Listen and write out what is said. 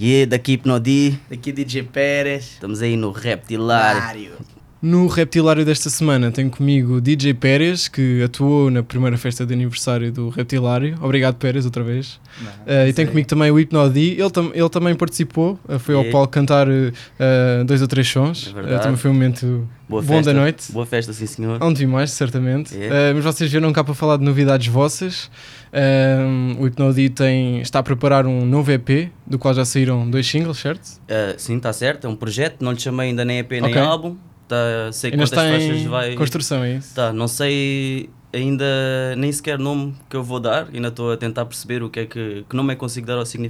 Shit. Yeah, daqui Hipnodi, Daqui DJ Pérez. estamos aí no Reptilário. No Reptilário desta semana tenho comigo DJ Pérez, que atuou na primeira festa de aniversário do Reptilário. Obrigado, Pérez, outra vez. Eh, e tenho comigo também o Hipnodi. Ele, tam ele também participou, eh, foi ao É. palco cantar eh, dois ou três sons. É também foi um momento Boa bom festa. da noite. Boa festa, sim senhor. Onde vi mais, certamente. É. Mas vocês vieram cá para falar de novidades vossas. O Hipnodi tem, está a preparar um novo EP, do qual já saíram dois singles, certo? Sim, está certo, é um projeto, não lhe chamei ainda nem EP nem Ok. álbum. Tá, sei Ainda quantas faixas vai. construção, é isso? Tá, não sei ainda nem sequer nome que eu vou dar, ainda estou a tentar perceber o que é que, que nome é que consigo dar ao significado